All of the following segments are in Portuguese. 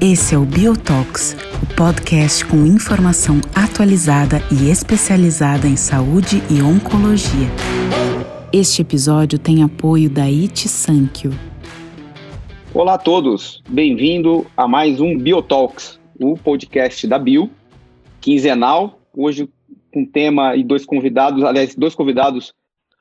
Esse é o Biotox, o podcast com informação atualizada e especializada em saúde e oncologia. Este episódio tem apoio da It Sankyo. Olá a todos, bem-vindo a mais um Biotalks, o podcast da Bio, quinzenal, hoje com tema e dois convidados, aliás, dois convidados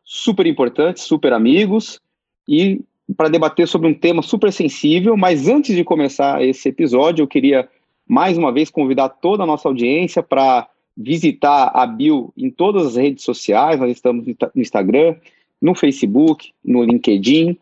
super importantes, super amigos, e para debater sobre um tema super sensível, mas antes de começar esse episódio, eu queria mais uma vez convidar toda a nossa audiência para visitar a Bio em todas as redes sociais, nós estamos no Instagram, no Facebook, no LinkedIn,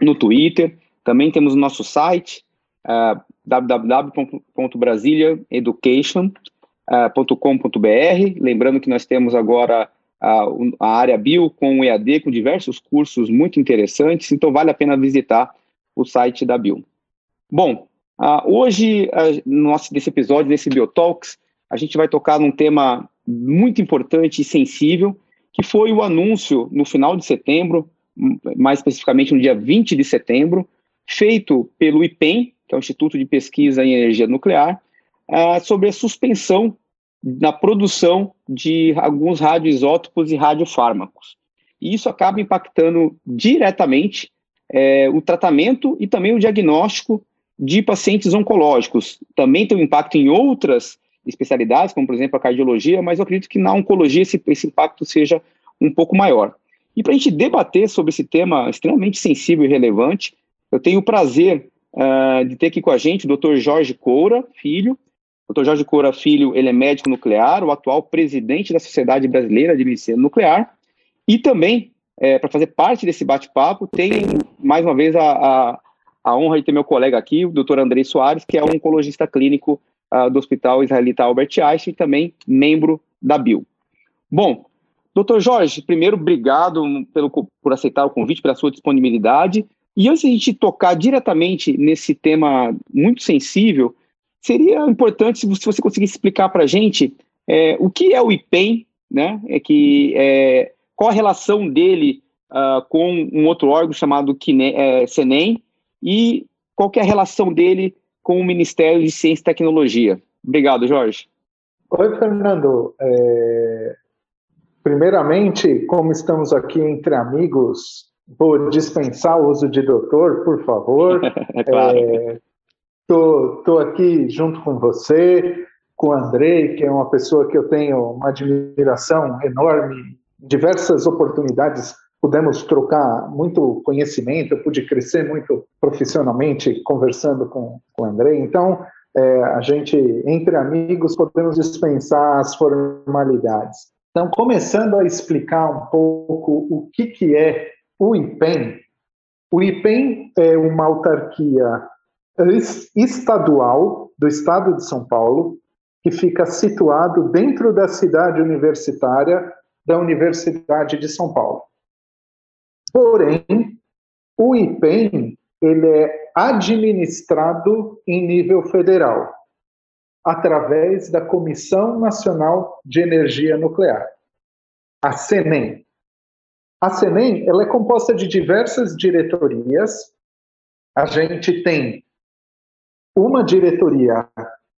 no Twitter, também temos o nosso site, uh, www.brasiliaeducation.com.br, lembrando que nós temos agora a, a área bio com o EAD, com diversos cursos muito interessantes, então vale a pena visitar o site da Bio. Bom, hoje, uh, no nosso desse episódio, desse Biotalks, a gente vai tocar num tema muito importante e sensível, que foi o anúncio no final de setembro, mais especificamente no dia 20 de setembro, feito pelo IPEM, que é o Instituto de Pesquisa em Energia Nuclear, uh, sobre a suspensão na produção de alguns radioisótopos e radiofármacos. E isso acaba impactando diretamente é, o tratamento e também o diagnóstico de pacientes oncológicos. Também tem um impacto em outras especialidades, como por exemplo a cardiologia, mas eu acredito que na oncologia esse, esse impacto seja um pouco maior. E para a gente debater sobre esse tema extremamente sensível e relevante, eu tenho o prazer uh, de ter aqui com a gente o Dr. Jorge Coura, filho, Dr. Jorge Coura Filho, ele é médico nuclear, o atual presidente da Sociedade Brasileira de Medicina Nuclear, e também, é, para fazer parte desse bate-papo, tem, mais uma vez, a, a, a, honra de ter meu colega aqui, o Dr. Andrei Soares, que é um oncologista clínico uh, do Hospital Israelita Albert Einstein, e também membro da BIL. Bom, doutor Jorge, primeiro, obrigado pelo, por aceitar o convite, pela sua disponibilidade, e antes de a gente tocar diretamente nesse tema muito sensível, Seria importante se você conseguisse explicar para a gente é, o que é o IPEM, né? É que, é, qual a relação dele uh, com um outro órgão chamado Kine, é, CENEM e qual é a relação dele com o Ministério de Ciência e Tecnologia. Obrigado, Jorge. Oi, Fernando. É... Primeiramente, como estamos aqui entre amigos, vou dispensar o uso de doutor, por favor. é claro. É... Tô, tô aqui junto com você, com o Andrei, que é uma pessoa que eu tenho uma admiração enorme. Diversas oportunidades pudemos trocar muito conhecimento, eu pude crescer muito profissionalmente conversando com, com o Andrei. Então, é, a gente, entre amigos, podemos dispensar as formalidades. Então, começando a explicar um pouco o que, que é o IPEM. O IPEM é uma autarquia estadual do estado de São Paulo, que fica situado dentro da cidade universitária da Universidade de São Paulo. Porém, o IPEM ele é administrado em nível federal, através da Comissão Nacional de Energia Nuclear, a CENEM. A CENEM ela é composta de diversas diretorias. A gente tem uma diretoria,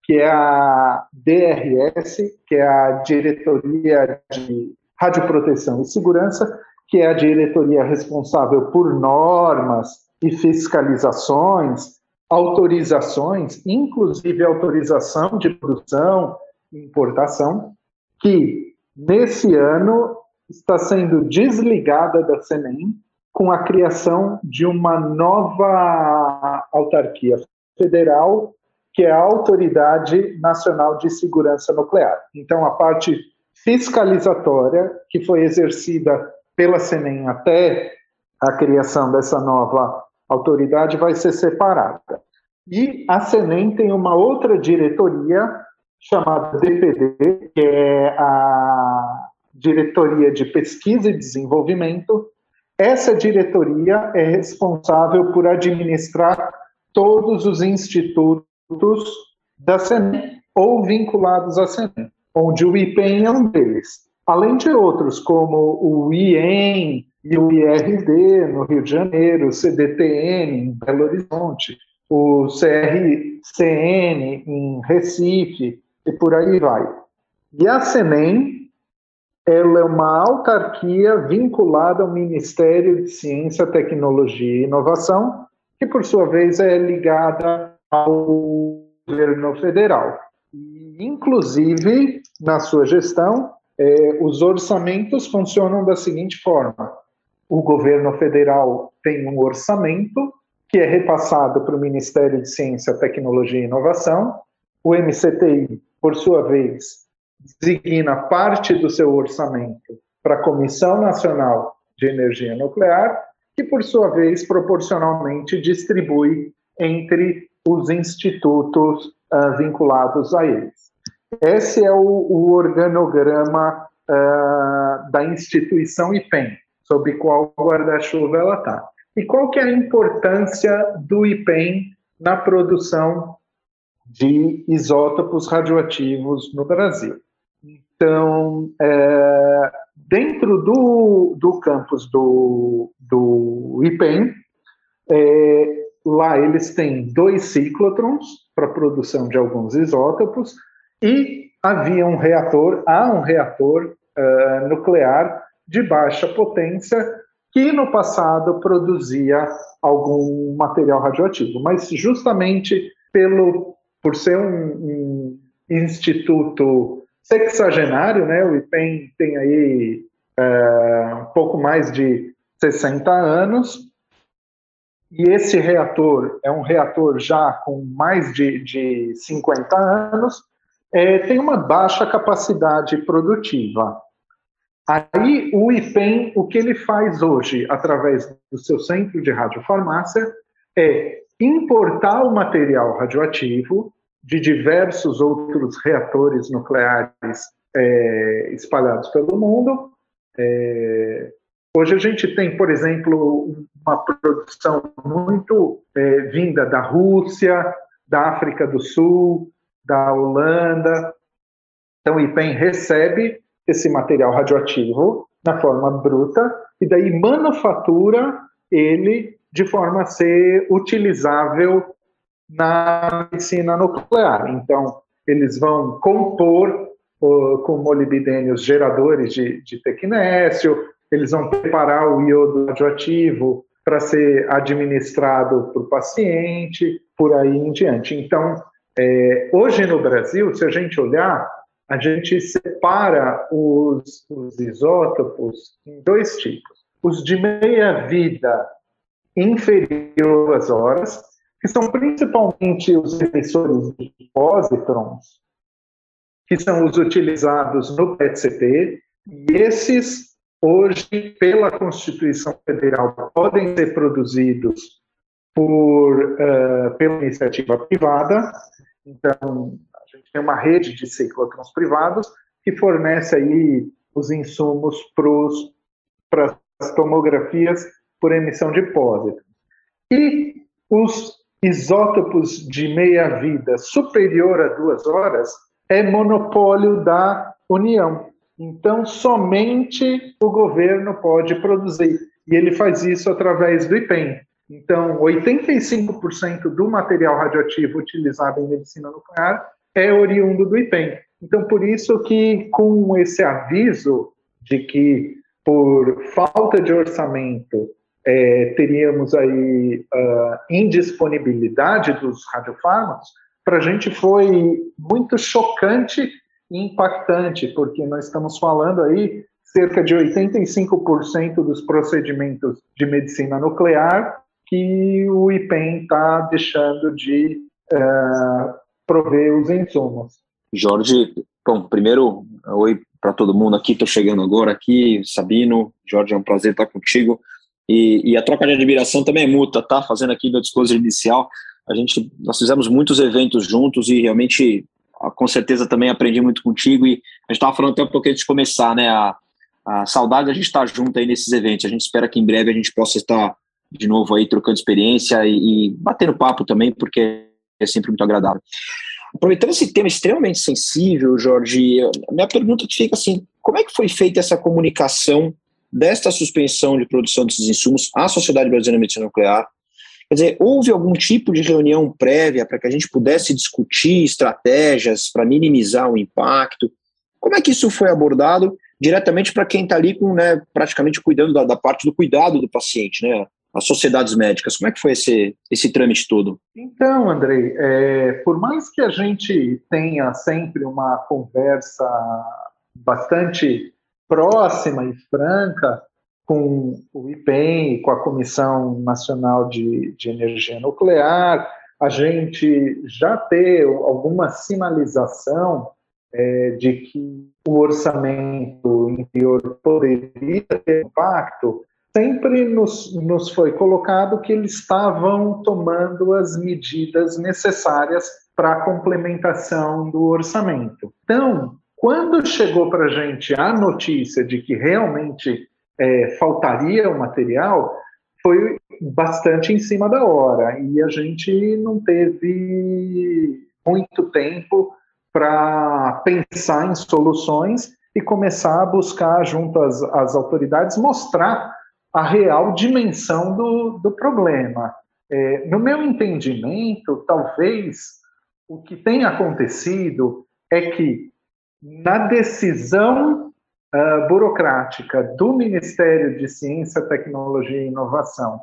que é a DRS, que é a Diretoria de Radioproteção e Segurança, que é a diretoria responsável por normas e fiscalizações, autorizações, inclusive autorização de produção e importação, que nesse ano está sendo desligada da CNEM com a criação de uma nova autarquia federal, que é a Autoridade Nacional de Segurança Nuclear. Então, a parte fiscalizatória, que foi exercida pela CENEM até a criação dessa nova autoridade, vai ser separada. E a CENEM tem uma outra diretoria chamada DPD, que é a Diretoria de Pesquisa e Desenvolvimento. Essa diretoria é responsável por administrar todos os institutos da SENEM ou vinculados à SENEM, onde o IPEM é um deles. além de outros, como o IEM e o IRD no Rio de Janeiro, o CDTN em Belo Horizonte, o CRCN em Recife e por aí vai. E a CENEM, ela é uma autarquia vinculada ao Ministério de Ciência, Tecnologia e Inovação, que por sua vez é ligada ao governo federal. Inclusive, na sua gestão, é, os orçamentos funcionam da seguinte forma: o governo federal tem um orçamento que é repassado para o Ministério de Ciência, Tecnologia e Inovação. O MCTI, por sua vez, designa parte do seu orçamento para a Comissão Nacional de Energia Nuclear, que, por sua vez, proporcionalmente distribui entre os institutos uh, vinculados a eles. Esse é o, o organograma uh, da instituição IPEM, sob qual guarda-chuva ela está. E qual que é a importância do IPEM na produção de isótopos radioativos no Brasil? Então, é, dentro do, do campus do, do IPEM, é, lá eles têm dois ciclotrons para produção de alguns isótopos e havia um reator, há um reator uh, nuclear de baixa potência que no passado produzia algum material radioativo, mas justamente pelo por ser um, um instituto sexagenário, né, o IPEM tem aí uh, um pouco mais de 60 anos, e esse reator é um reator já com mais de, de 50 anos, é, tem uma baixa capacidade produtiva. Aí o IPEM, o que ele faz hoje, através do seu centro de radiofarmácia, é importar o material radioativo de diversos outros reatores nucleares é, espalhados pelo mundo. É, hoje a gente tem, por exemplo, uma produção muito é, vinda da Rússia, da África do Sul, da Holanda. Então, o IPEM recebe esse material radioativo na forma bruta e daí manufatura ele de forma a ser utilizável na medicina nuclear. Então, eles vão compor com molibdênios geradores de, de tecnésio, eles vão preparar o iodo radioativo para ser administrado para o paciente, por aí em diante. Então, é, hoje no Brasil, se a gente olhar, a gente separa os, os isótopos em dois tipos. Os de meia-vida inferior às horas, que são principalmente os emissores de pósitrons, que são os utilizados no PET-CT, e esses, hoje, pela Constituição Federal, podem ser produzidos por, uh, pela iniciativa privada, então, a gente tem uma rede de ciclotrons privados que fornece aí os insumos para as tomografias por emissão de pósitrons. E os isótopos de meia-vida superior a duas horas é monopólio da União. Então, somente o governo pode produzir. E ele faz isso através do IPEM, então, 85% do material radioativo utilizado em medicina nuclear é oriundo do IPEM. Então, por isso que, com esse aviso de que, por falta de orçamento, é, teríamos aí uh, indisponibilidade dos radiofármacos, para a gente foi muito chocante impactante, porque nós estamos falando aí cerca de 85% dos procedimentos de medicina nuclear que o IPEM está deixando de uh, prover os insumos. Jorge, bom, primeiro, oi para todo mundo aqui, estou chegando agora aqui, Sabino, Jorge, é um prazer estar contigo. E, e, a troca de admiração também é mútua, tá? Fazendo aqui meu discurso inicial, a gente, nós fizemos muitos eventos juntos e realmente, com certeza também aprendi muito contigo e a gente estava falando até um pouquinho antes de começar, né? A, a saudade a gente estar tá junto aí nesses eventos, a gente espera que em breve a gente possa estar de novo aí trocando experiência e, e batendo papo também, porque é sempre muito agradável. Aproveitando esse tema extremamente sensível, Jorge, minha pergunta fica assim: como é que foi feita essa comunicação desta suspensão de produção desses insumos à Sociedade Brasileira de Medicina Nuclear? Quer dizer, houve algum tipo de reunião prévia para que a gente pudesse discutir estratégias para minimizar o impacto? Como é que isso foi abordado diretamente para quem está ali com, né, praticamente cuidando da, da, parte do cuidado do paciente, né? As sociedades médicas, como é que foi esse, esse trâmite todo? Então, Andrei, é, por mais que a gente tenha sempre uma conversa bastante próxima e franca com o IPEM com a Comissão Nacional de, de Energia Nuclear, a gente já ter alguma sinalização é, de que o orçamento interior poderia ter impacto, sempre nos, nos foi colocado que eles estavam tomando as medidas necessárias para a complementação do orçamento. Então, quando chegou para a gente a notícia de que realmente é, faltaria o material, foi bastante em cima da hora e a gente não teve muito tempo para pensar em soluções e começar a buscar junto às, às autoridades mostrar a real dimensão do, do problema. É, no meu entendimento, talvez o que tenha acontecido é que na decisão uh, burocrática do Ministério de Ciência, Tecnologia e Inovação,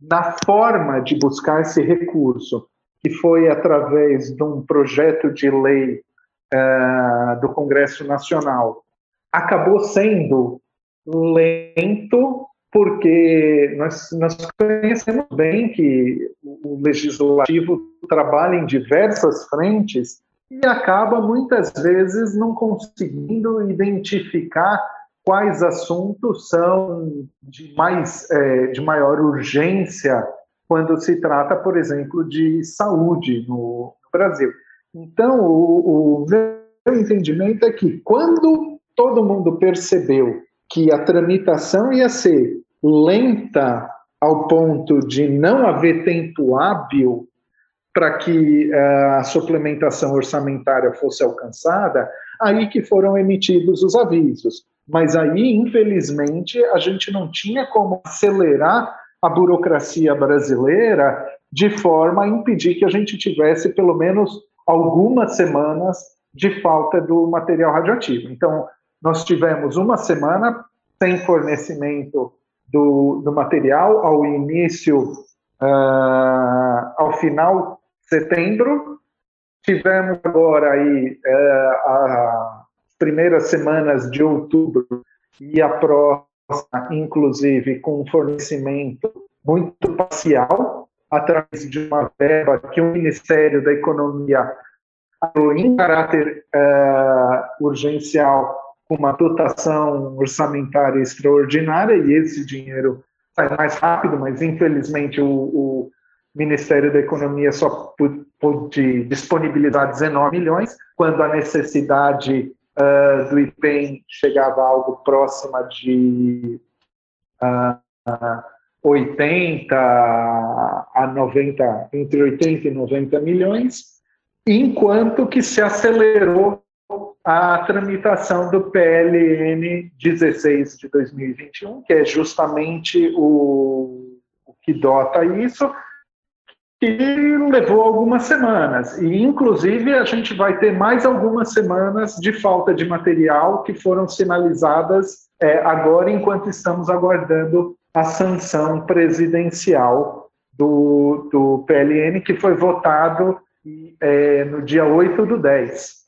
na forma de buscar esse recurso, que foi através de um projeto de lei uh, do Congresso Nacional, acabou sendo lento, porque nós, nós conhecemos bem que o legislativo trabalha em diversas frentes e acaba muitas vezes não conseguindo identificar quais assuntos são de mais é, de maior urgência quando se trata, por exemplo, de saúde no, Brasil. Então, o, o meu entendimento é que quando todo mundo percebeu que a tramitação ia ser lenta ao ponto de não haver tempo hábil para que uh, a suplementação orçamentária fosse alcançada, aí que foram emitidos os avisos. Mas aí, infelizmente, a gente não tinha como acelerar a burocracia brasileira de forma a impedir que a gente tivesse pelo menos algumas semanas de falta do material radioativo. Então, nós tivemos uma semana sem fornecimento do, do material ao início, uh, ao final setembro. Tivemos agora aí é, as primeiras semanas de outubro e a próxima, inclusive, com um fornecimento muito parcial, através de uma verba que o Ministério da Economia em caráter uh, urgencial com uma dotação orçamentária extraordinária e esse dinheiro sai mais rápido, mas infelizmente o, o Ministério da Economia só pôde disponibilizar 19 milhões, quando a necessidade uh, do IPEM chegava a algo próxima de uh, 80 a 90, entre 80 e 90 milhões, enquanto que se acelerou a tramitação do PLN 16 de 2021, que é justamente o, o que dota isso, que levou algumas semanas. E, inclusive, a gente vai ter mais algumas semanas de falta de material que foram sinalizadas é, agora, enquanto estamos aguardando a sanção presidencial do, do PLN, que foi votado é, no dia 8 do 10.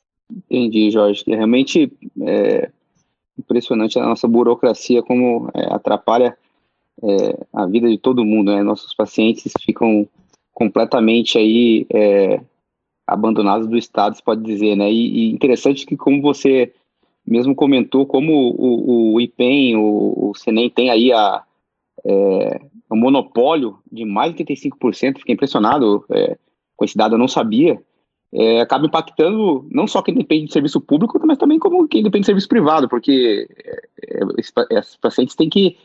Entendi, Jorge. Realmente é impressionante a nossa burocracia, como é, atrapalha é, a vida de todo mundo. Né? Nossos pacientes ficam completamente aí é, abandonados do Estado, se pode dizer, né? E, e, interessante que, como você mesmo comentou, como o, o IPEM, o, o tem aí a, é, monopólio de mais de 85%, fiquei impressionado é, com esse dado, eu não sabia, é, acaba impactando não só quem depende de serviço público, mas também como quem depende de serviço privado, porque é, é, esses pacientes têm que,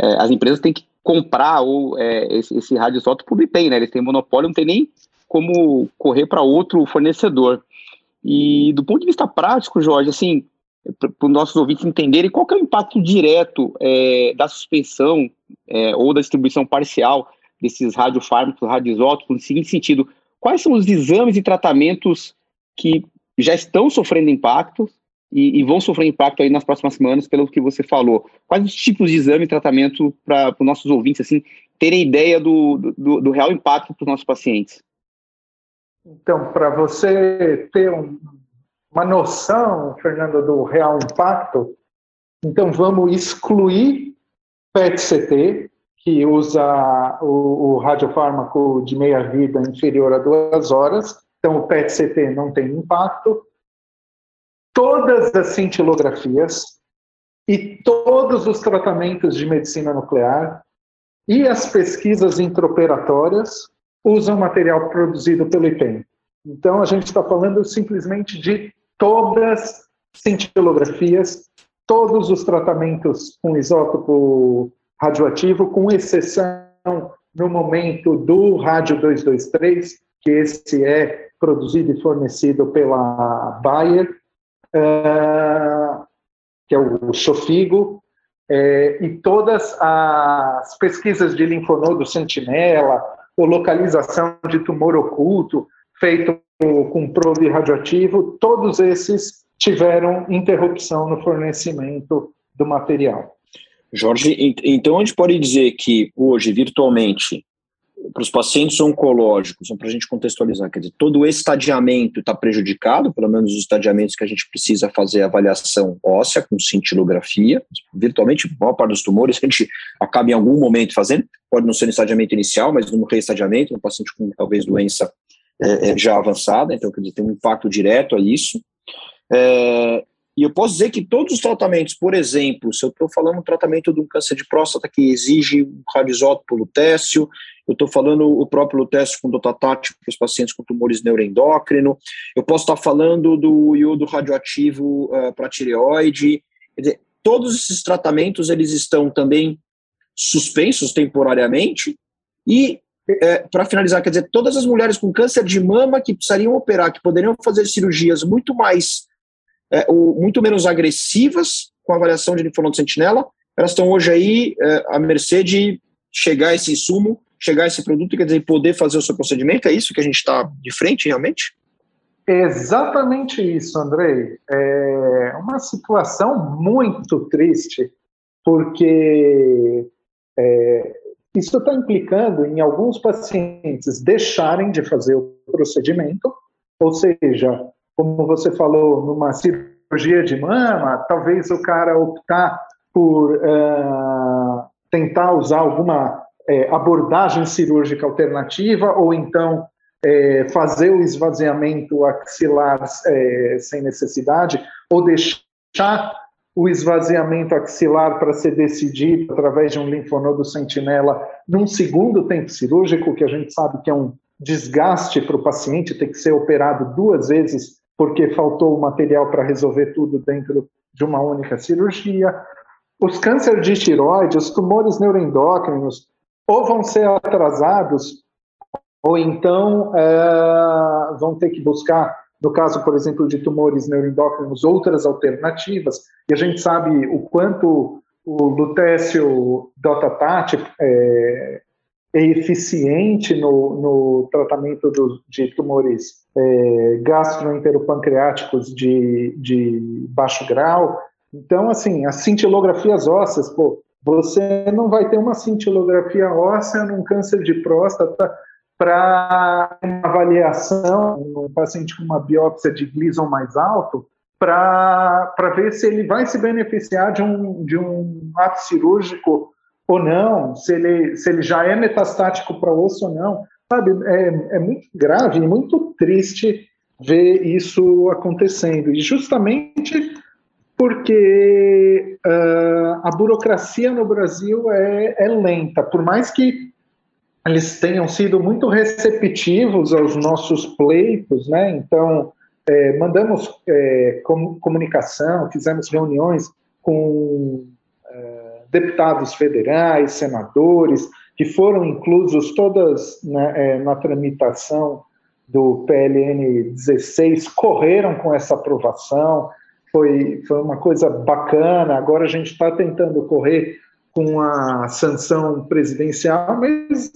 é, as empresas têm que comprar ou é, esse, esse radioisótopo não tem, né? Eles têm monopólio, não tem nem como correr para outro fornecedor. E do ponto de vista prático, Jorge, assim, para os nossos ouvintes entenderem qual é o impacto direto é, da suspensão é, ou da distribuição parcial desses radiofármacos, radioisótopos, no seguinte sentido, quais são os exames e tratamentos que já estão sofrendo impacto e, e vão sofrer impacto aí nas próximas semanas, pelo que você falou. Quais os tipos de exame e tratamento para os nossos ouvintes, assim, terem ideia do, do, do real impacto para os nossos pacientes? Então, para você ter um, uma noção, Fernando, do real impacto, então vamos excluir PET-CT, que usa o, o radiofármaco de meia-vida inferior a duas horas, então o PET-CT não tem impacto. Todas as cintilografias e todos os tratamentos de medicina nuclear e as pesquisas intraoperatórias usam material produzido pelo IPEM. Então, a gente está falando simplesmente de todas cintilografias, todos os tratamentos com isótopo radioativo, com exceção no momento do rádio 223, que esse é produzido e fornecido pela Bayer, uh, que é o Sofigo, é, e todas as pesquisas de linfonodo sentinela, ou localização de tumor oculto, feito com probe radioativo, todos esses tiveram interrupção no fornecimento do material. Jorge, então a gente pode dizer que hoje, virtualmente, para os pacientes oncológicos, para a gente contextualizar, quer dizer, todo esse estadiamento está prejudicado, pelo menos os estadiamentos que a gente precisa fazer avaliação óssea com cintilografia, virtualmente, a maior parte dos tumores a gente acaba em algum momento fazendo, pode não ser no estadiamento inicial, mas no reestadiamento, no paciente com talvez doença é, é, já avançada, então quer dizer, tem um impacto direto a isso. É, e eu posso dizer que todos os tratamentos, por exemplo, se eu estou falando um tratamento de um câncer de próstata que exige um radioisótopo lutécio, eu estou falando o próprio lutécio com dotatático para os pacientes com tumores neuroendócrino, eu posso estar falando do iodo radioativo uh, para tireoide, quer dizer, todos esses tratamentos eles estão também suspensos temporariamente e é, para finalizar, quer dizer, todas as mulheres com câncer de mama que precisariam operar, que poderiam fazer cirurgias muito mais é, o, muito menos agressivas com a avaliação de linfonodo sentinela, elas estão hoje aí é, à mercê de chegar esse insumo, chegar esse produto, quer dizer, poder fazer o seu procedimento, é isso que a gente está de frente realmente? Exatamente isso, Andrei. É uma situação muito triste, porque é, isso está implicando em alguns pacientes deixarem de fazer o procedimento, ou seja, como você falou, numa cirurgia de mama, talvez o cara optar por uh, tentar usar alguma é, abordagem cirúrgica alternativa ou então é, fazer o esvaziamento axilar sem necessidade ou deixar o esvaziamento axilar para ser decidido através de um linfonodo sentinela num segundo tempo cirúrgico, que a gente sabe que é um desgaste para o paciente, ter que ser operado duas vezes porque faltou o material para resolver tudo dentro de uma única cirurgia. Os cânceres de tiroide, os tumores neuroendócrinos, ou vão ser atrasados, ou então é, vão ter que buscar, no caso, por exemplo, de tumores neuroendócrinos, outras alternativas, e a gente sabe o quanto o lutécio dotatate é, é eficiente no, no tratamento do, de tumores é, gastroenteropancreáticos de, de baixo grau. Então, assim, as cintilografias ósseas, pô, você não vai ter uma cintilografia óssea num câncer de próstata para uma avaliação, um paciente com uma biópsia de Gleason mais alto, para ver se ele vai se beneficiar de um, de um ato cirúrgico ou não, se ele, se ele já é metastático para osso ou não. Sabe, é, é muito grave e muito triste ver isso acontecendo. E justamente porque uh, a burocracia no Brasil é, é, lenta. Por mais que eles tenham sido muito receptivos aos nossos pleitos, né? Então, é, mandamos é, com, comunicação, fizemos reuniões com deputados federais, senadores, que foram inclusos todas né, é, na tramitação do PLN 16, correram com essa aprovação, foi, foi uma coisa bacana. Agora a gente está tentando correr com a sanção presidencial, mas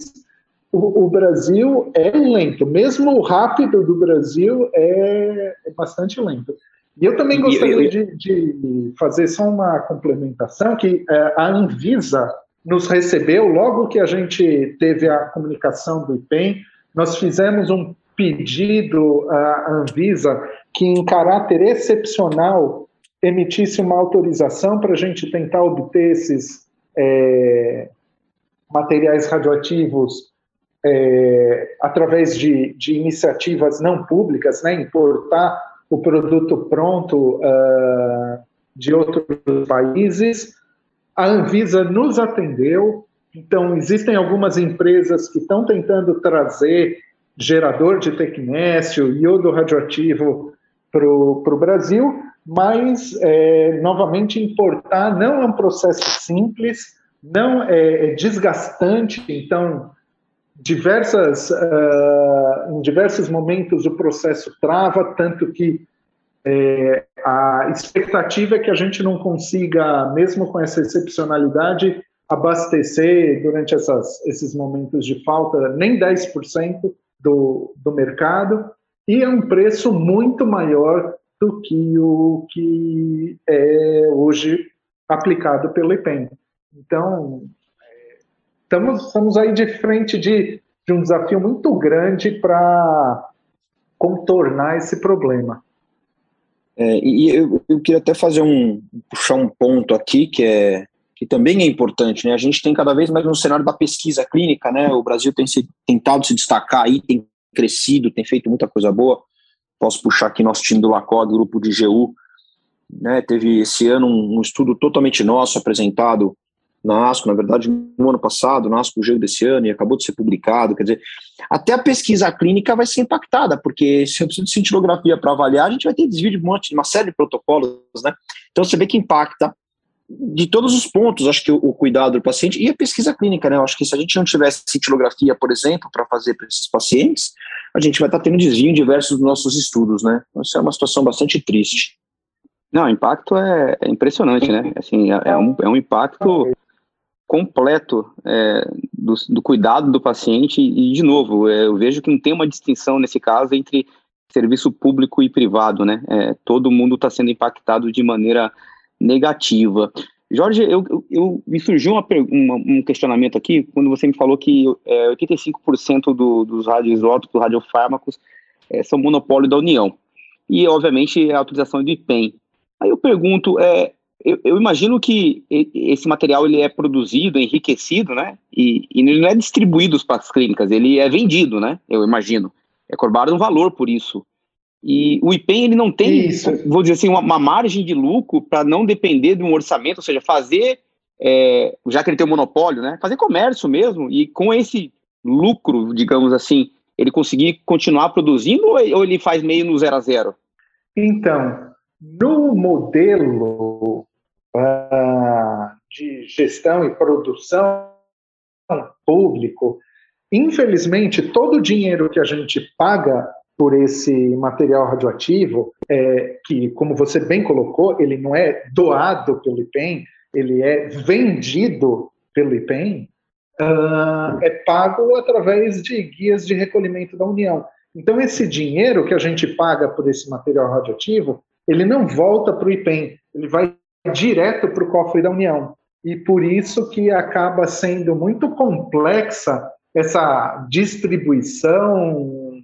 o, o, Brasil é lento. Mesmo o rápido do Brasil é, é bastante lento. E eu também gostaria de, de, fazer só uma complementação, que é, a Anvisa nos recebeu, logo que a gente teve a comunicação do IPEM, nós fizemos um pedido à Anvisa que, em caráter excepcional, emitisse uma autorização para a gente tentar obter esses é, materiais radioativos é, através de, de, iniciativas não públicas, né, importar o produto pronto uh, de outros países. A Anvisa nos atendeu, então existem algumas empresas que estão tentando trazer gerador de tecnécio, iodo radioativo para o Brasil, mas, é, novamente, importar não é um processo simples, não é, é desgastante, então, diversas, uh, em diversos momentos o processo trava, tanto que é, a expectativa é que a gente não consiga, mesmo com essa excepcionalidade, abastecer durante essas, esses momentos de falta nem 10% do, do mercado, e é um preço muito maior do que o que é hoje aplicado pelo IPEM. Então, estamos, estamos aí de frente de, de um desafio muito grande para contornar esse problema. É, e eu, eu, queria até fazer um puxar um ponto aqui que é que também é importante, né? A gente tem cada vez mais no cenário da pesquisa clínica, né? O Brasil tem se, tentado se destacar aí, tem crescido, tem feito muita coisa boa. Posso puxar aqui nosso time do LACOG, grupo de GU, né? Teve esse ano um, um estudo totalmente nosso apresentado na ASCO, na verdade, no ano passado, na ASCO GU desse ano, e acabou de ser publicado. Quer dizer, até a pesquisa clínica vai ser impactada, porque se eu preciso de cintilografia para avaliar, a gente vai ter desvio de um monte, uma série de protocolos, né? Então você vê que impacta de todos os pontos, acho que o, o, cuidado do paciente e a pesquisa clínica, né? Eu acho que se a gente não tivesse cintilografia, por exemplo, para fazer para esses pacientes, a gente vai estar tá tendo desvio em diversos dos nossos estudos, né? Então, isso é uma situação bastante triste. Não, o impacto é, é impressionante, né? Assim, é, é, um, é um impacto completo é, do, do, cuidado do paciente e, de novo, é, eu vejo que não tem uma distinção nesse caso entre serviço público e privado, né? É, todo mundo está sendo impactado de maneira negativa. Jorge, eu, eu, me surgiu uma, uma, um questionamento aqui quando você me falou que é, 85% do, dos radioisótopos, radiofármacos, é, são monopólio da União. E, obviamente, a autorização do IPEM. Aí eu pergunto, é, eu, eu, imagino que esse material ele é produzido, enriquecido, né? E, e ele não é distribuído para as clínicas, ele é vendido, né? Eu imagino. É cobrado um valor por isso. E o IPEM ele não tem, Isso. vou dizer assim, uma, uma margem de lucro para não depender de um orçamento, ou seja, fazer, é, já que ele tem um monopólio, né, fazer comércio mesmo, e com esse lucro, digamos assim, ele conseguir continuar produzindo ou ele faz meio no zero a zero? Então, no modelo uh, de gestão e produção público, infelizmente, todo o dinheiro que a gente paga por esse material radioativo, é, que, como você bem colocou, ele não é doado pelo IPEM, ele é vendido pelo IPEM, uh, é pago através de guias de recolhimento da União. Então, esse dinheiro que a gente paga por esse material radioativo, ele não volta para o IPEM, ele vai direto para o cofre da União. E por isso que acaba sendo muito complexa essa distribuição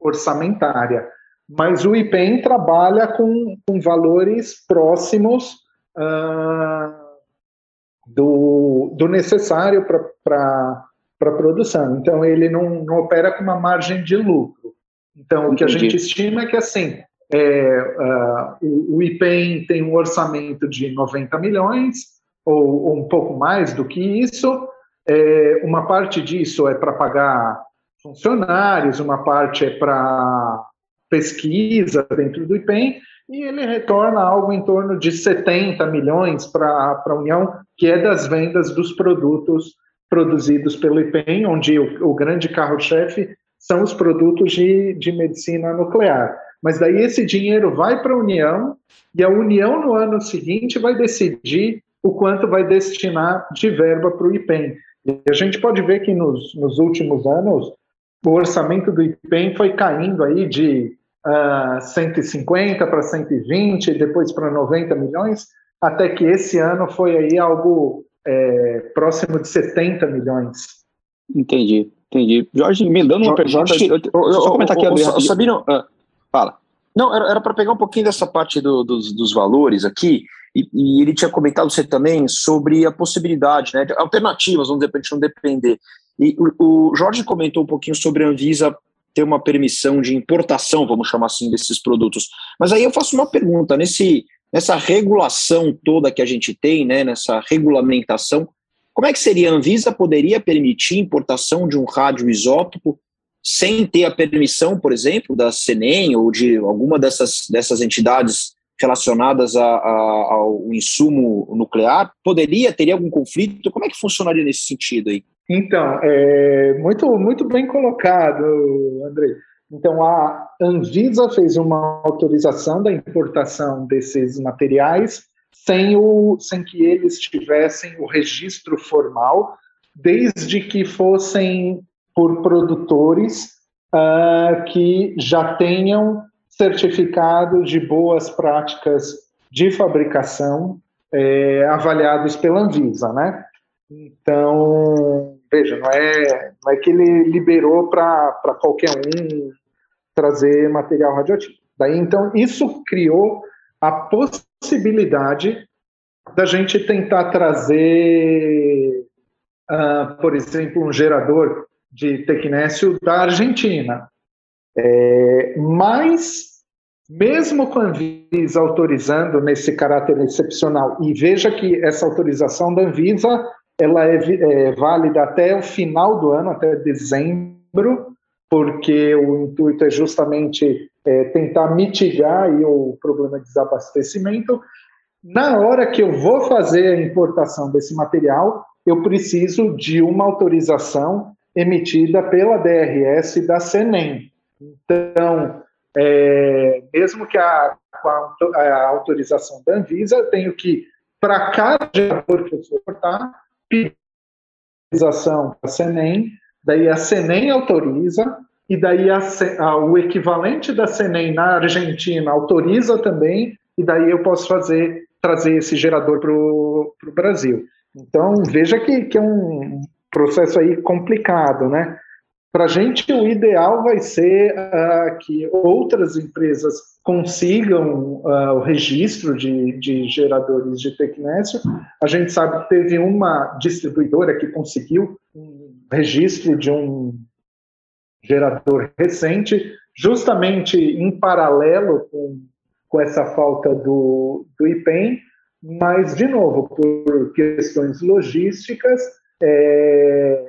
orçamentária. Mas o IPEM trabalha com, com valores próximos uh, do, do necessário para a produção. Então, ele não, não opera com uma margem de lucro. Então, Entendi. o que a gente estima é que, assim, é, uh, o, o IPEM tem um orçamento de 90 milhões, ou, ou um pouco mais do que isso, é, uma parte disso é para pagar funcionários, uma parte é para pesquisa dentro do IPEM, e ele retorna algo em torno de 70 milhões para a União, que é das vendas dos produtos produzidos pelo IPEM, onde o, o grande carro-chefe são os produtos de, de medicina nuclear. Mas daí esse dinheiro vai para a União e a União no ano seguinte vai decidir o quanto vai destinar de verba para o IPEM. E a gente pode ver que nos, nos últimos anos o orçamento do IPEM foi caindo aí de uh, ah, 150 para 120, depois para 90 milhões, até que esse ano foi aí algo é, próximo de 70 milhões. Entendi, entendi. Jorge, me dando uma pergunta, Jorge, eu, eu, eu, só comentar aqui, André, Sabino, ah, fala. Não, era, para pegar um pouquinho dessa parte do, dos, dos valores aqui, e, e, ele tinha comentado você também sobre a possibilidade, né, de alternativas, vamos dizer, a gente não depender. E o, o, Jorge comentou um pouquinho sobre a Anvisa ter uma permissão de importação, vamos chamar assim, desses produtos. Mas aí eu faço uma pergunta, nesse, nessa regulação toda que a gente tem, né, nessa regulamentação, como é que seria? A Anvisa poderia permitir importação de um radioisótopo sem ter a permissão, por exemplo, da CENEM ou de alguma dessas, dessas entidades relacionadas a, a, ao insumo nuclear? Poderia, teria algum conflito? Como é que funcionaria nesse sentido aí? Então, é muito, muito bem colocado, André. Então, a Anvisa fez uma autorização da importação desses materiais sem, o, sem que eles tivessem o registro formal, desde que fossem por produtores uh, que já tenham certificado de boas práticas de fabricação é, avaliados pela Anvisa, né? Então, veja, não é, não é que ele liberou para qualquer um trazer material radioativo. Daí, então, isso criou a possibilidade da gente tentar trazer, uh, por exemplo, um gerador de tecnécio da Argentina. É, mas, mesmo com a Anvisa autorizando nesse caráter excepcional, e veja que essa autorização da Anvisa ela é, é válida até o final do ano, até dezembro, porque o intuito é justamente é, tentar mitigar aí, o problema de desabastecimento. Na hora que eu vou fazer a importação desse material, eu preciso de uma autorização emitida pela DRS da CENEM. Então, é, mesmo que a, a, autorização da Anvisa, eu tenho que, para cada gerador que eu for importar, pedir autorização da CENEM, daí a CENEM autoriza, e daí a, a, o equivalente da CENEM na Argentina autoriza também, e daí eu posso fazer trazer esse gerador para o Brasil. Então, veja que, que é um processo aí complicado, né? Para a gente, o ideal vai ser uh, que outras empresas consigam uh, o registro de, de, geradores de tecnécio. A gente sabe que teve uma distribuidora que conseguiu um registro de um gerador recente, justamente em paralelo com, com essa falta do, do IPEM, mas, de novo, por questões logísticas, é,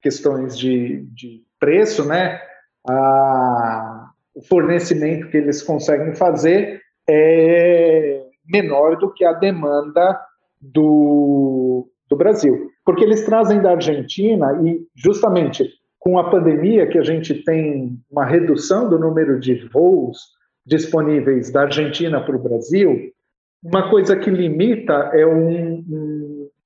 questões de, de preço, né? A, o fornecimento que eles conseguem fazer é menor do que a demanda do, do Brasil. Porque eles trazem da Argentina e, justamente, com a pandemia, que a gente tem uma redução do número de voos disponíveis da Argentina para o Brasil, uma coisa que limita é um, um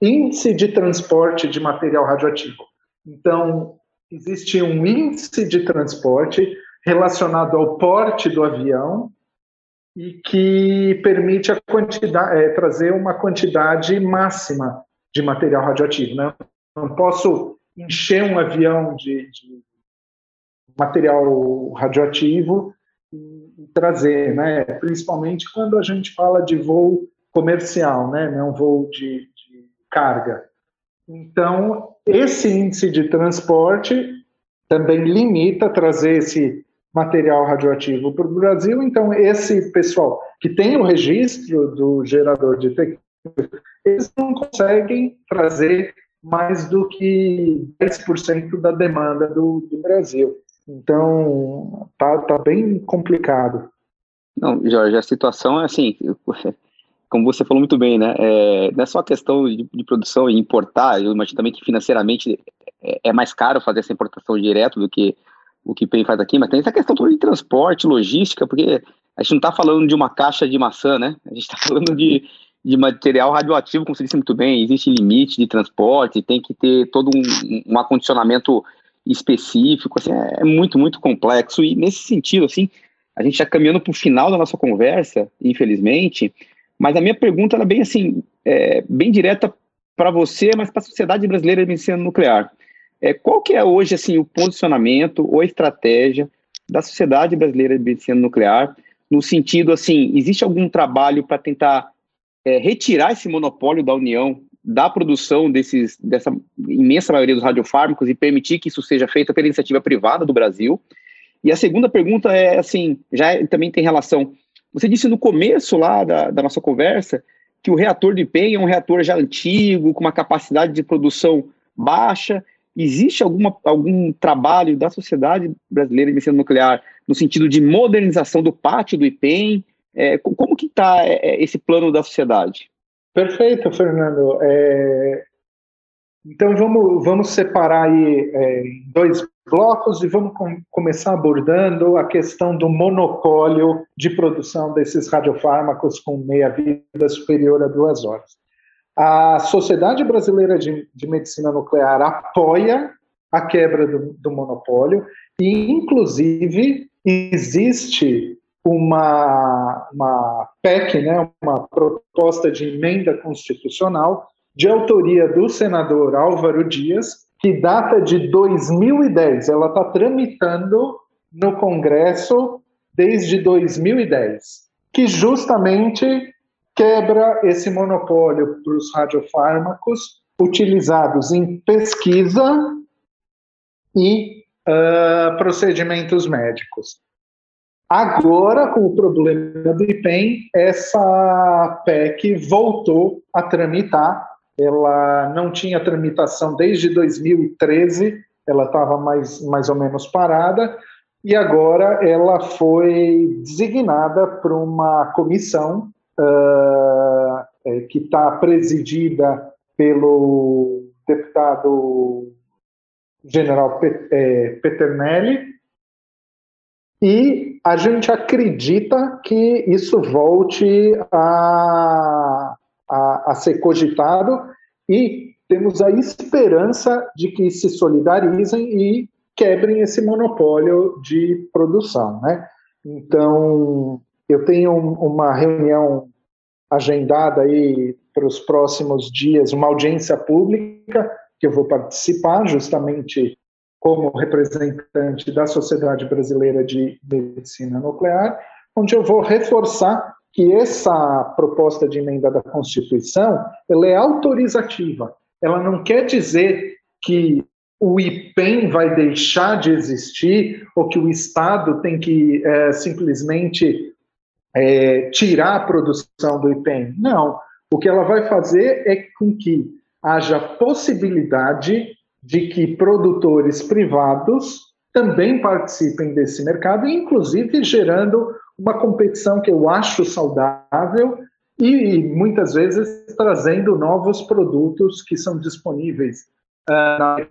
índice de transporte de material radioativo. Então, existe um índice de transporte relacionado ao porte do avião e que permite é, trazer uma quantidade máxima de material radioativo. Né? Não posso encher um avião de, de material radioativo e, trazer, né? principalmente quando a gente fala de voo comercial, né? não voo de carga. Então, esse índice de transporte também limita trazer esse material radioativo para o Brasil. Então, esse pessoal que tem o registro do gerador de tecnologia, eles não conseguem trazer mais do que 10% da demanda do, do, Brasil. Então, tá, tá bem complicado. Não, Jorge, a situação é assim, como você falou muito bem, né? É, não é só questão de, de, produção e importar, eu imagino também que financeiramente é, é, mais caro fazer essa importação direto do que o que IPEM faz aqui, mas tem essa questão toda de transporte, logística, porque a gente não está falando de uma caixa de maçã, né? A gente está falando de, de material radioativo, como você disse muito bem, existe limite de transporte, tem que ter todo um, um acondicionamento específico, assim, é, é muito, muito complexo, e nesse sentido, assim, a gente está caminhando para o final da nossa conversa, infelizmente, mas a minha pergunta era bem assim, é, bem direta para você, mas para a sociedade brasileira de medicina nuclear. É, qual que é hoje assim o posicionamento ou estratégia da sociedade brasileira de medicina nuclear no sentido assim, existe algum trabalho para tentar é, retirar esse monopólio da União da produção desses, dessa imensa maioria dos radiofármacos e permitir que isso seja feito pela iniciativa privada do Brasil? E a segunda pergunta é assim, já é, também tem relação. Você disse no começo lá da, da nossa conversa que o reator de PEN é um reator já antigo, com uma capacidade de produção baixa. Existe alguma, algum trabalho da sociedade brasileira de medicina nuclear no sentido de modernização do pátio do IPEM? É, como que está é, é, esse plano da sociedade? Perfeito, Fernando. É, então vamos, vamos separar aí é, dois blocos e vamos com, começar abordando a questão do monopólio de produção desses radiofármacos com meia-vida superior a duas horas. A Sociedade Brasileira de, de Medicina Nuclear apoia a quebra do, do monopólio e, inclusive, existe uma, uma PEC, né, uma proposta de emenda constitucional de autoria do senador Álvaro Dias, que data de 2010. Ela está tramitando no Congresso desde 2010, que justamente quebra esse monopólio para os radiofármacos utilizados em pesquisa e uh, procedimentos médicos. Agora, com o problema do IPEM, essa PEC voltou a tramitar ela não tinha tramitação desde 2013, ela estava mais, mais ou menos parada, e agora ela foi designada por uma comissão uh, que está presidida pelo deputado general é, Peternelli, e a gente acredita que isso volte a, a, a ser cogitado e temos a esperança de que se solidarizem e quebrem esse monopólio de produção, né? Então, eu tenho uma reunião agendada aí para os próximos dias, uma audiência pública que eu vou participar justamente como representante da Sociedade Brasileira de Medicina Nuclear, onde eu vou reforçar que essa proposta de emenda da Constituição ela é autorizativa. Ela não quer dizer que o IPEM vai deixar de existir ou que o Estado tem que é, simplesmente é, tirar a produção do IPEM. Não. O que ela vai fazer é com que haja possibilidade de que produtores privados também participem desse mercado, inclusive gerando uma competição que eu acho saudável e muitas vezes trazendo novos produtos que são disponíveis uh, na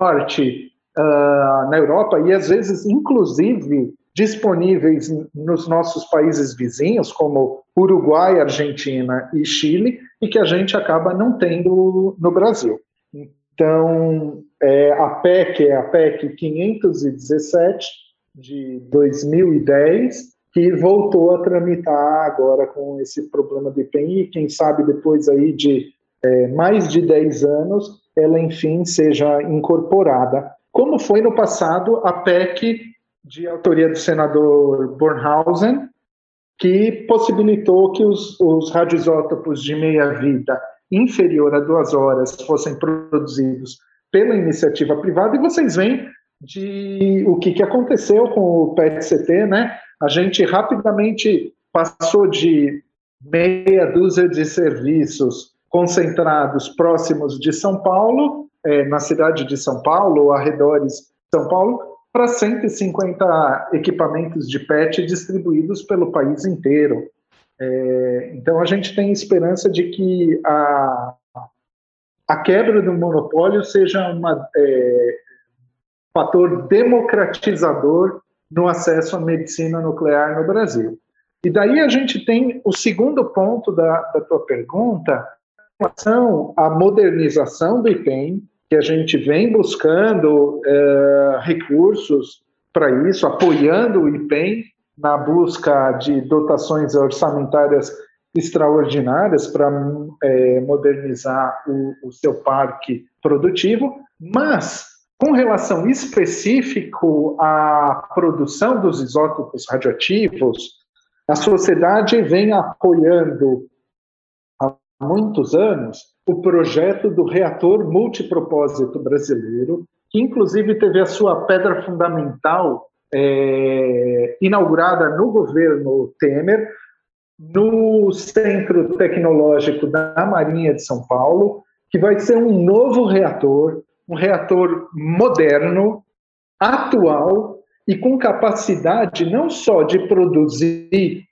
norte, uh, na Europa e às vezes inclusive disponíveis nos nossos países vizinhos, como Uruguai, Argentina e Chile, e que a gente acaba não tendo no Brasil. Então, é, a PEC é a PEC 517 de 2010, que voltou a tramitar agora com esse problema PEN e quem sabe depois aí de é, mais de 10 anos ela enfim seja incorporada. Como foi no passado a PEC de autoria do senador Bornhausen, que possibilitou que os, os radioisótopos de meia-vida inferior a duas horas fossem produzidos pela iniciativa privada, e vocês veem de o que, que aconteceu com o PET-CT, né? A gente rapidamente passou de meia dúzia de serviços concentrados próximos de São Paulo, é, na cidade de São Paulo, arredores de São Paulo, para 150 equipamentos de PET distribuídos pelo país inteiro. É, então, a gente tem esperança de que a, a quebra do monopólio seja uma, é, fator democratizador no acesso à medicina nuclear no Brasil. E daí a gente tem o segundo ponto da, da tua pergunta, em relação à modernização do IPEM, que a gente vem buscando é, recursos para isso, apoiando o IPEM na busca de dotações orçamentárias extraordinárias para é, modernizar o, o seu parque produtivo, mas com relação específico à produção dos isótopos radioativos, a sociedade vem apoiando há muitos anos o projeto do reator multipropósito brasileiro, que inclusive teve a sua pedra fundamental é, inaugurada no governo Temer, no Centro Tecnológico da Marinha de São Paulo, que vai ser um novo reator, um reator moderno, atual e com capacidade não só de produzir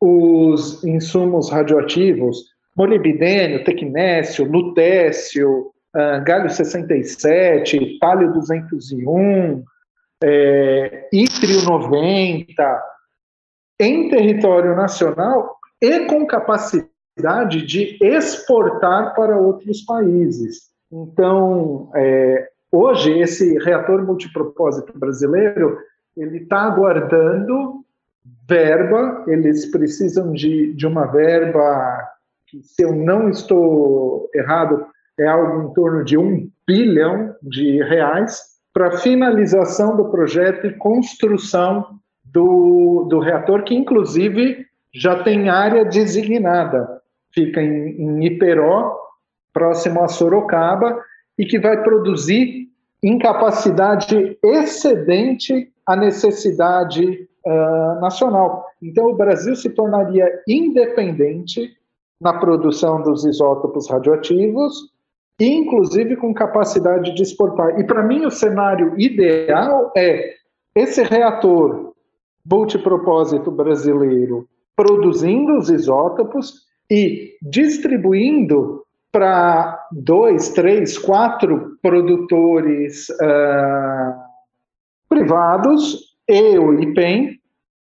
os insumos radioativos, molibdênio, tecnécio, lutécio, uh, galho 67, talho 201, é, ítrio 90, em território nacional e com capacidade de exportar para outros países. Então, é, hoje, esse reator multipropósito brasileiro, ele está aguardando verba, eles precisam de, de uma verba que, se eu não estou errado, é algo em torno de um bilhão de reais para finalização do projeto e construção do, do reator, que inclusive já tem área designada, fica em, em Iperó, próximo a Sorocaba, e que vai produzir em capacidade excedente à necessidade uh, nacional. Então, o Brasil se tornaria independente na produção dos isótopos radioativos, inclusive com capacidade de exportar. E para mim, o cenário ideal é esse reator multipropósito brasileiro produzindo os isótopos e distribuindo para dois, três, quatro produtores uh, privados e o IPEM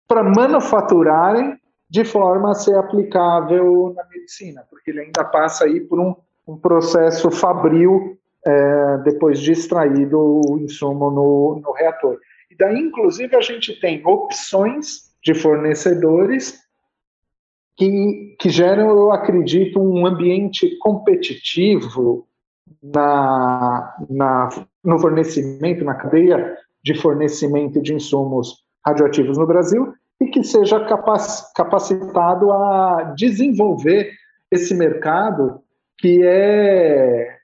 para manufaturarem de forma a ser aplicável na medicina, porque ele ainda passa aí por um, um processo fabril é, depois de extraído o insumo no, no reator. E daí, inclusive, a gente tem opções de fornecedores que, que geram, eu acredito, um ambiente competitivo na, na, no fornecimento, na cadeia de fornecimento de insumos radioativos no Brasil e que seja capacitado a desenvolver esse mercado que é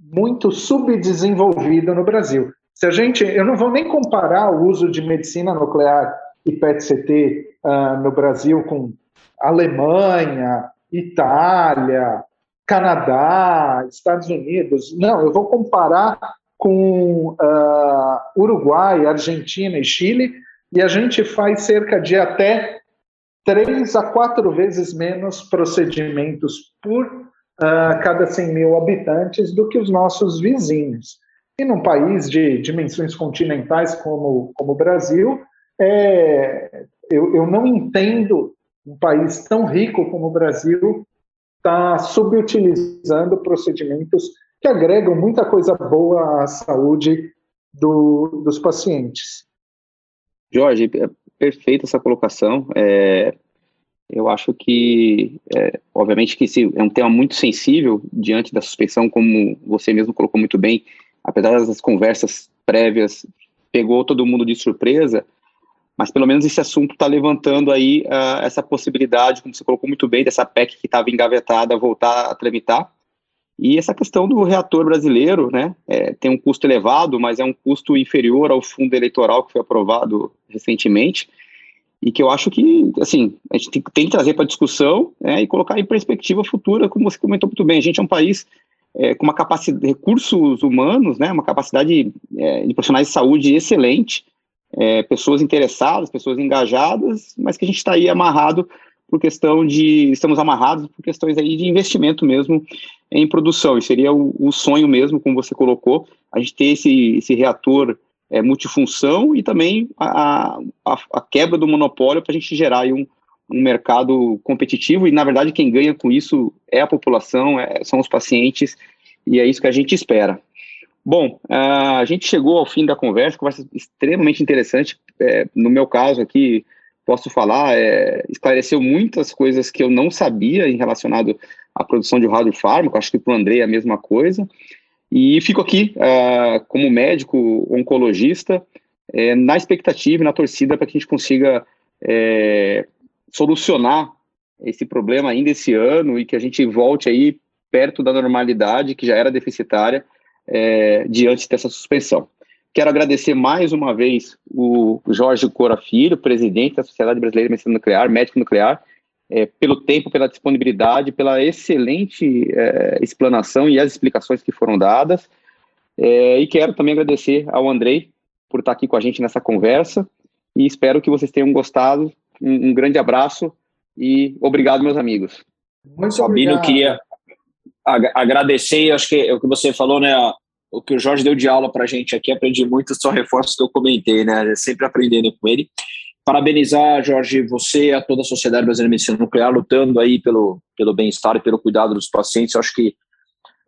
muito subdesenvolvido no Brasil. Se a gente, eu não vou nem comparar o uso de medicina nuclear e PET-CT uh, ah, no Brasil com Alemanha, Itália, Canadá, Estados Unidos. Não, eu vou comparar com uh, Uruguai, Argentina e Chile, e a gente faz cerca de até três a quatro vezes menos procedimentos por uh, cada 100 mil habitantes do que os nossos vizinhos. E num país de dimensões continentais como, como o Brasil, é, eu, eu não entendo um país tão rico como o Brasil está subutilizando procedimentos que agregam muita coisa boa à saúde do, dos pacientes. Jorge, é perfeita essa colocação. É, eu acho que, é, obviamente, que esse é um tema muito sensível diante da suspeição, como você mesmo colocou muito bem, apesar das conversas prévias, pegou todo mundo de surpresa mas pelo menos esse assunto está levantando aí uh, essa possibilidade, como você colocou muito bem, dessa PEC que estava engavetada voltar a tramitar. E essa questão do reator brasileiro, né, é, tem um custo elevado, mas é um custo inferior ao fundo eleitoral que foi aprovado recentemente, e que eu acho que, assim, a gente tem, tem que trazer para discussão né, e colocar em perspectiva futura, como você comentou muito bem. A gente é um país é, com uma capacidade, recursos humanos, né, uma capacidade é, de profissionais de saúde excelente, é, pessoas interessadas, pessoas engajadas, mas que a gente está aí amarrado por questão de, estamos amarrados por questões aí de investimento mesmo em produção, e seria o, o sonho mesmo, como você colocou, a gente ter esse, esse reator é, multifunção e também a, a, a quebra do monopólio para a gente gerar um, um mercado competitivo e, na verdade, quem ganha com isso é a população, é, são os pacientes e é isso que a gente espera. Bom, a gente chegou ao fim da conversa, conversa extremamente interessante. É, no meu caso aqui, posso falar, é, esclareceu muitas coisas que eu não sabia em relacionado à produção de radiofármaco, acho que para o André é a mesma coisa. E fico aqui uh, como médico oncologista, é, na expectativa e na torcida para que a gente consiga é, solucionar esse problema ainda esse ano e que a gente volte aí perto da normalidade que já era deficitária é, diante dessa suspensão. Quero agradecer mais uma vez o Jorge Cora Filho, presidente da Sociedade Brasileira de Medicina Nuclear, médico nuclear, é, pelo tempo, pela disponibilidade, pela excelente é, explanação e as explicações que foram dadas. É, e quero também agradecer ao Andrei por estar aqui com a gente nessa conversa e espero que vocês tenham gostado. Um, um grande abraço e obrigado, meus amigos. Muito Sabino, obrigado. queria agradecer, acho que é o que você falou, né? O que o Jorge deu de aula para a gente aqui, aprendi muito, só reforço que eu comentei, né? Sempre aprendendo com ele. Parabenizar, Jorge, você a toda a Sociedade Brasileira de Medicina Nuclear, lutando aí pelo, pelo bem-estar e pelo cuidado dos pacientes. Eu acho que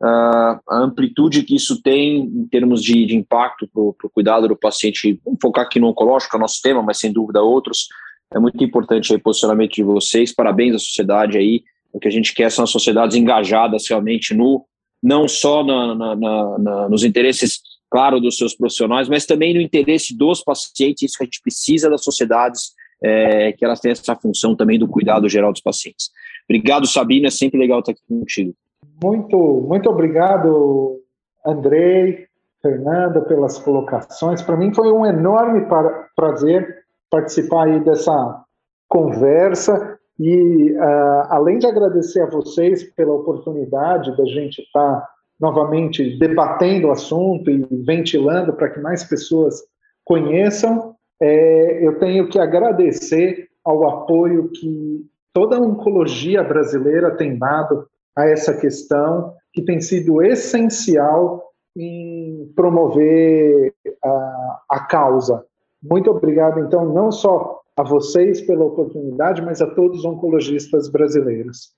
uh, a amplitude que isso tem em termos de, de impacto para o cuidado do paciente, vamos focar aqui no oncológico, é o nosso tema, mas sem dúvida outros, é muito importante aí o posicionamento de vocês. Parabéns à sociedade aí. O que a gente quer são as sociedades engajadas realmente no não só na, na, na, nos interesses claro, dos seus profissionais, mas também no interesse dos pacientes, isso que a gente precisa das sociedades, é, que elas tenham essa função também do cuidado geral dos pacientes. Obrigado, Sabina, é sempre legal estar aqui contigo. Muito, muito obrigado, Andrei, Fernanda, pelas colocações. Para mim foi um enorme prazer participar aí dessa conversa e, uh, além de agradecer a vocês pela oportunidade da gente estar tá novamente debatendo o assunto e ventilando para que mais pessoas conheçam, é, eu tenho que agradecer ao apoio que toda a oncologia brasileira tem dado a essa questão, que tem sido essencial em promover a, a causa. Muito obrigado, então, não só a vocês pela oportunidade, mas a todos os oncologistas brasileiros.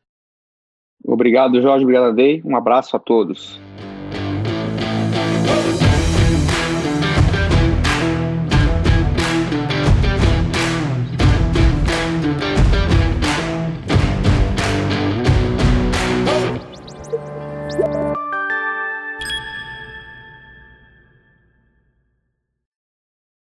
Obrigado, Jorge. Obrigado, Dei. Um abraço a todos.